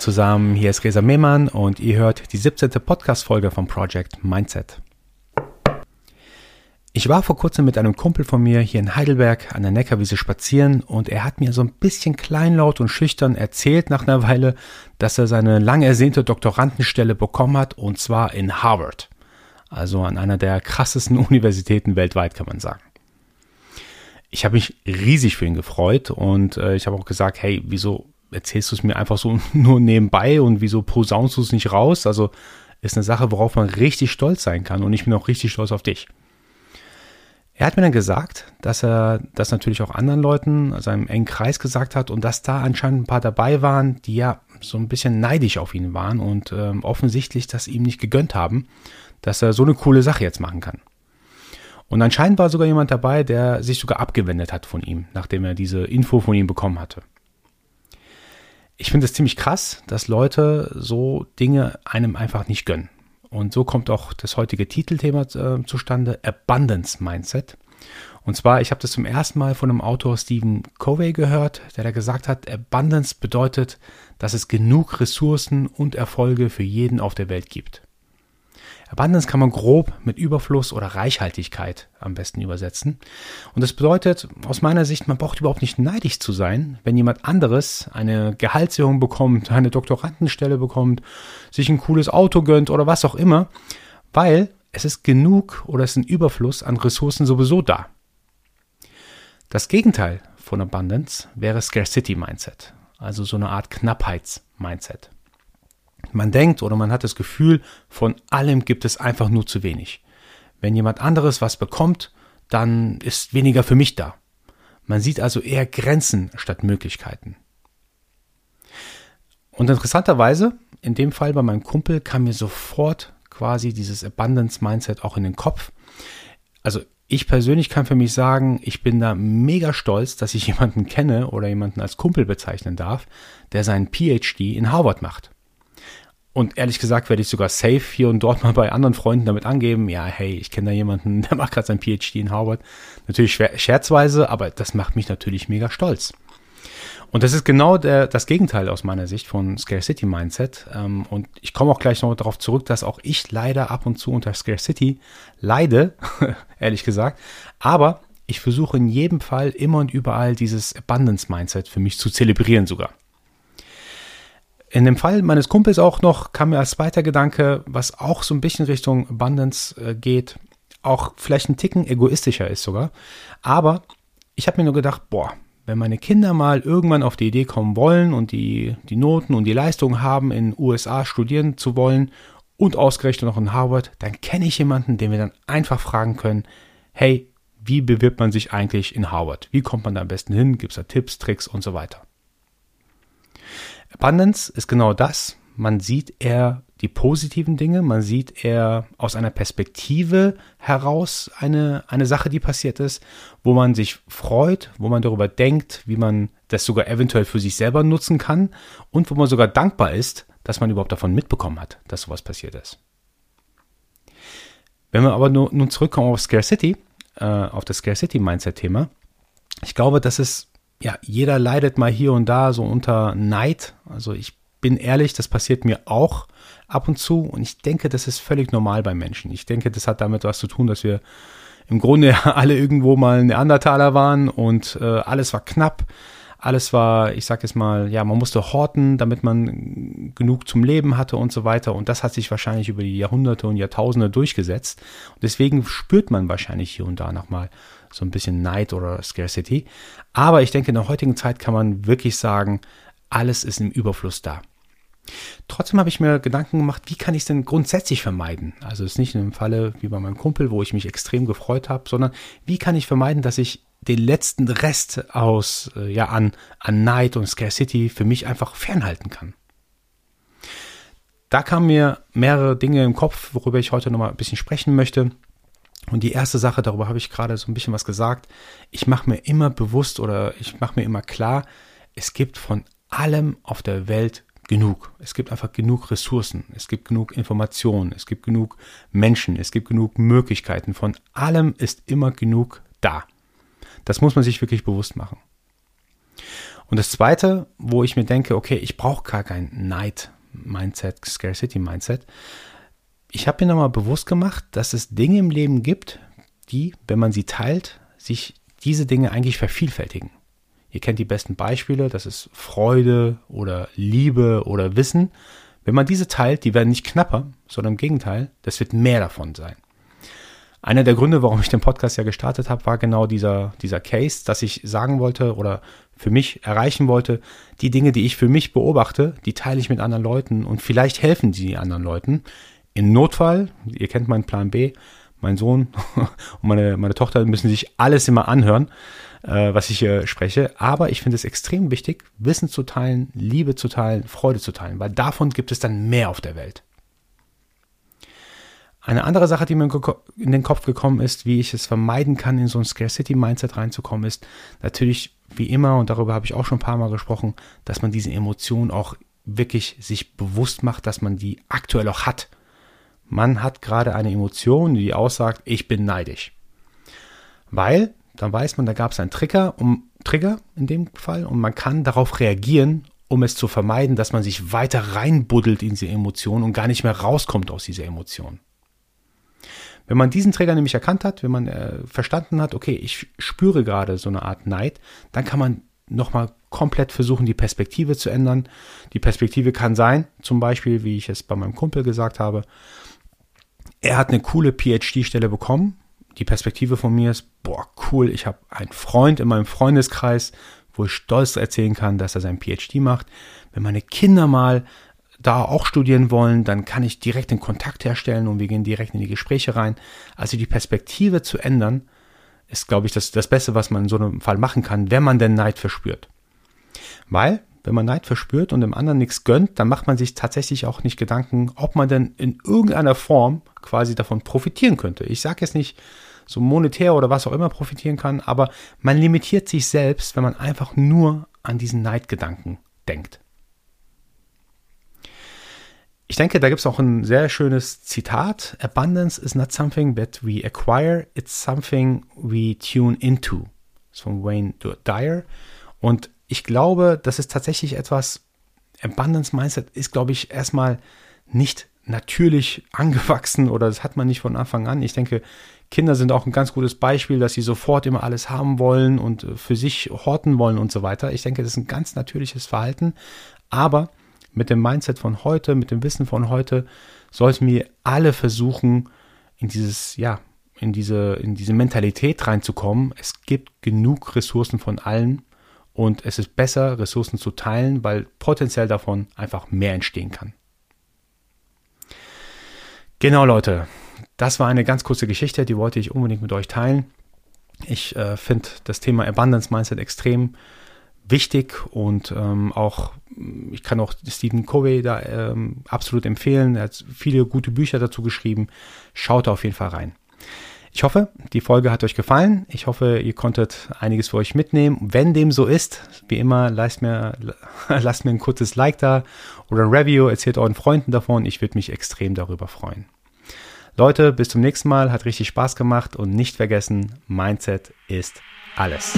Zusammen, hier ist Resa Mehmann und ihr hört die 17. Podcast-Folge vom Project Mindset. Ich war vor kurzem mit einem Kumpel von mir hier in Heidelberg an der Neckarwiese spazieren und er hat mir so ein bisschen kleinlaut und schüchtern erzählt nach einer Weile, dass er seine lang ersehnte Doktorandenstelle bekommen hat und zwar in Harvard. Also an einer der krassesten Universitäten weltweit, kann man sagen. Ich habe mich riesig für ihn gefreut und äh, ich habe auch gesagt, hey, wieso erzählst du es mir einfach so nur nebenbei und wieso posaunst du es nicht raus? Also ist eine Sache, worauf man richtig stolz sein kann und ich bin auch richtig stolz auf dich. Er hat mir dann gesagt, dass er das natürlich auch anderen Leuten, seinem engen Kreis gesagt hat und dass da anscheinend ein paar dabei waren, die ja so ein bisschen neidisch auf ihn waren und ähm, offensichtlich das ihm nicht gegönnt haben, dass er so eine coole Sache jetzt machen kann. Und anscheinend war sogar jemand dabei, der sich sogar abgewendet hat von ihm, nachdem er diese Info von ihm bekommen hatte ich finde es ziemlich krass, dass Leute so Dinge einem einfach nicht gönnen. Und so kommt auch das heutige Titelthema äh, zustande, Abundance Mindset. Und zwar, ich habe das zum ersten Mal von einem Autor Stephen Covey gehört, der da gesagt hat, Abundance bedeutet, dass es genug Ressourcen und Erfolge für jeden auf der Welt gibt. Abundance kann man grob mit Überfluss oder Reichhaltigkeit am besten übersetzen. Und das bedeutet aus meiner Sicht, man braucht überhaupt nicht neidisch zu sein, wenn jemand anderes eine Gehaltserhöhung bekommt, eine Doktorandenstelle bekommt, sich ein cooles Auto gönnt oder was auch immer, weil es ist genug oder es ist ein Überfluss an Ressourcen sowieso da. Das Gegenteil von Abundance wäre Scarcity Mindset, also so eine Art Knappheits-Mindset. Man denkt oder man hat das Gefühl, von allem gibt es einfach nur zu wenig. Wenn jemand anderes was bekommt, dann ist weniger für mich da. Man sieht also eher Grenzen statt Möglichkeiten. Und interessanterweise, in dem Fall bei meinem Kumpel, kam mir sofort quasi dieses Abundance Mindset auch in den Kopf. Also ich persönlich kann für mich sagen, ich bin da mega stolz, dass ich jemanden kenne oder jemanden als Kumpel bezeichnen darf, der seinen PhD in Harvard macht. Und ehrlich gesagt werde ich sogar safe hier und dort mal bei anderen Freunden damit angeben, ja, hey, ich kenne da jemanden, der macht gerade sein PhD in Harvard. Natürlich scherzweise, aber das macht mich natürlich mega stolz. Und das ist genau der, das Gegenteil aus meiner Sicht von Scarcity Mindset. Ähm, und ich komme auch gleich noch darauf zurück, dass auch ich leider ab und zu unter Scarcity leide, ehrlich gesagt. Aber ich versuche in jedem Fall immer und überall dieses Abundance Mindset für mich zu zelebrieren sogar. In dem Fall meines Kumpels auch noch kam mir als zweiter Gedanke, was auch so ein bisschen Richtung Abundance äh, geht, auch vielleicht ein Ticken egoistischer ist sogar. Aber ich habe mir nur gedacht, boah, wenn meine Kinder mal irgendwann auf die Idee kommen wollen und die, die Noten und die Leistungen haben, in USA studieren zu wollen und ausgerechnet noch in Harvard, dann kenne ich jemanden, den wir dann einfach fragen können, hey, wie bewirbt man sich eigentlich in Harvard? Wie kommt man da am besten hin? Gibt es da Tipps, Tricks und so weiter? Abundance ist genau das. Man sieht eher die positiven Dinge, man sieht eher aus einer Perspektive heraus eine, eine Sache, die passiert ist, wo man sich freut, wo man darüber denkt, wie man das sogar eventuell für sich selber nutzen kann und wo man sogar dankbar ist, dass man überhaupt davon mitbekommen hat, dass sowas passiert ist. Wenn wir aber nun zurückkommen auf Scarcity, äh, auf das Scarcity-Mindset-Thema, ich glaube, dass es ja, jeder leidet mal hier und da so unter Neid. Also ich bin ehrlich, das passiert mir auch ab und zu und ich denke, das ist völlig normal bei Menschen. Ich denke, das hat damit was zu tun, dass wir im Grunde alle irgendwo mal Neandertaler waren und äh, alles war knapp. Alles war, ich sag jetzt mal, ja, man musste horten, damit man genug zum Leben hatte und so weiter. Und das hat sich wahrscheinlich über die Jahrhunderte und Jahrtausende durchgesetzt. Und deswegen spürt man wahrscheinlich hier und da nochmal so ein bisschen Neid oder Scarcity. Aber ich denke, in der heutigen Zeit kann man wirklich sagen, alles ist im Überfluss da. Trotzdem habe ich mir Gedanken gemacht, wie kann ich es denn grundsätzlich vermeiden? Also es ist nicht in einem Falle wie bei meinem Kumpel, wo ich mich extrem gefreut habe, sondern wie kann ich vermeiden, dass ich den letzten Rest aus äh, ja an an Neid und Scarcity für mich einfach fernhalten kann. Da kamen mir mehrere Dinge im Kopf, worüber ich heute nochmal ein bisschen sprechen möchte. Und die erste Sache, darüber habe ich gerade so ein bisschen was gesagt, ich mache mir immer bewusst oder ich mache mir immer klar, es gibt von allem auf der Welt genug. Es gibt einfach genug Ressourcen, es gibt genug Informationen, es gibt genug Menschen, es gibt genug Möglichkeiten. Von allem ist immer genug da. Das muss man sich wirklich bewusst machen. Und das Zweite, wo ich mir denke, okay, ich brauche gar kein Night-Mindset, Scarcity-Mindset. Ich habe mir nochmal bewusst gemacht, dass es Dinge im Leben gibt, die, wenn man sie teilt, sich diese Dinge eigentlich vervielfältigen. Ihr kennt die besten Beispiele, das ist Freude oder Liebe oder Wissen. Wenn man diese teilt, die werden nicht knapper, sondern im Gegenteil, das wird mehr davon sein. Einer der Gründe, warum ich den Podcast ja gestartet habe, war genau dieser, dieser Case, dass ich sagen wollte oder für mich erreichen wollte, die Dinge, die ich für mich beobachte, die teile ich mit anderen Leuten und vielleicht helfen sie anderen Leuten. In Notfall, ihr kennt meinen Plan B, mein Sohn und meine, meine Tochter müssen sich alles immer anhören, äh, was ich hier spreche. Aber ich finde es extrem wichtig, Wissen zu teilen, Liebe zu teilen, Freude zu teilen, weil davon gibt es dann mehr auf der Welt. Eine andere Sache, die mir in den Kopf gekommen ist, wie ich es vermeiden kann, in so ein Scarcity-Mindset reinzukommen, ist natürlich wie immer, und darüber habe ich auch schon ein paar Mal gesprochen, dass man diese Emotionen auch wirklich sich bewusst macht, dass man die aktuell auch hat. Man hat gerade eine Emotion, die aussagt, ich bin neidisch. Weil, dann weiß man, da gab es einen Trigger, um, Trigger in dem Fall, und man kann darauf reagieren, um es zu vermeiden, dass man sich weiter reinbuddelt in diese Emotion und gar nicht mehr rauskommt aus dieser Emotion. Wenn man diesen Träger nämlich erkannt hat, wenn man äh, verstanden hat, okay, ich spüre gerade so eine Art Neid, dann kann man nochmal komplett versuchen, die Perspektive zu ändern. Die Perspektive kann sein, zum Beispiel, wie ich es bei meinem Kumpel gesagt habe, er hat eine coole PhD-Stelle bekommen. Die Perspektive von mir ist, boah, cool, ich habe einen Freund in meinem Freundeskreis, wo ich stolz erzählen kann, dass er sein PhD macht. Wenn meine Kinder mal da auch studieren wollen, dann kann ich direkt den Kontakt herstellen und wir gehen direkt in die Gespräche rein. Also die Perspektive zu ändern, ist, glaube ich, das, das Beste, was man in so einem Fall machen kann, wenn man denn Neid verspürt. Weil, wenn man Neid verspürt und dem anderen nichts gönnt, dann macht man sich tatsächlich auch nicht Gedanken, ob man denn in irgendeiner Form quasi davon profitieren könnte. Ich sage jetzt nicht so monetär oder was auch immer profitieren kann, aber man limitiert sich selbst, wenn man einfach nur an diesen Neidgedanken denkt. Ich denke, da gibt es auch ein sehr schönes Zitat. Abundance is not something that we acquire, it's something we tune into. Das ist von Wayne Dyer. Und ich glaube, das ist tatsächlich etwas, Abundance Mindset ist, glaube ich, erstmal nicht natürlich angewachsen oder das hat man nicht von Anfang an. Ich denke, Kinder sind auch ein ganz gutes Beispiel, dass sie sofort immer alles haben wollen und für sich horten wollen und so weiter. Ich denke, das ist ein ganz natürliches Verhalten. Aber mit dem Mindset von heute, mit dem Wissen von heute, sollten wir alle versuchen, in dieses, ja, in diese, in diese Mentalität reinzukommen. Es gibt genug Ressourcen von allen und es ist besser, Ressourcen zu teilen, weil potenziell davon einfach mehr entstehen kann. Genau, Leute. Das war eine ganz kurze Geschichte, die wollte ich unbedingt mit euch teilen. Ich äh, finde das Thema Abundance Mindset extrem wichtig und ähm, auch, ich kann auch Stephen Covey da ähm, absolut empfehlen. Er hat viele gute Bücher dazu geschrieben. Schaut da auf jeden Fall rein. Ich hoffe, die Folge hat euch gefallen. Ich hoffe, ihr konntet einiges für euch mitnehmen. Wenn dem so ist, wie immer, lasst mir, lasst mir ein kurzes Like da oder ein Review, erzählt euren Freunden davon. Ich würde mich extrem darüber freuen. Leute, bis zum nächsten Mal. Hat richtig Spaß gemacht und nicht vergessen, Mindset ist alles.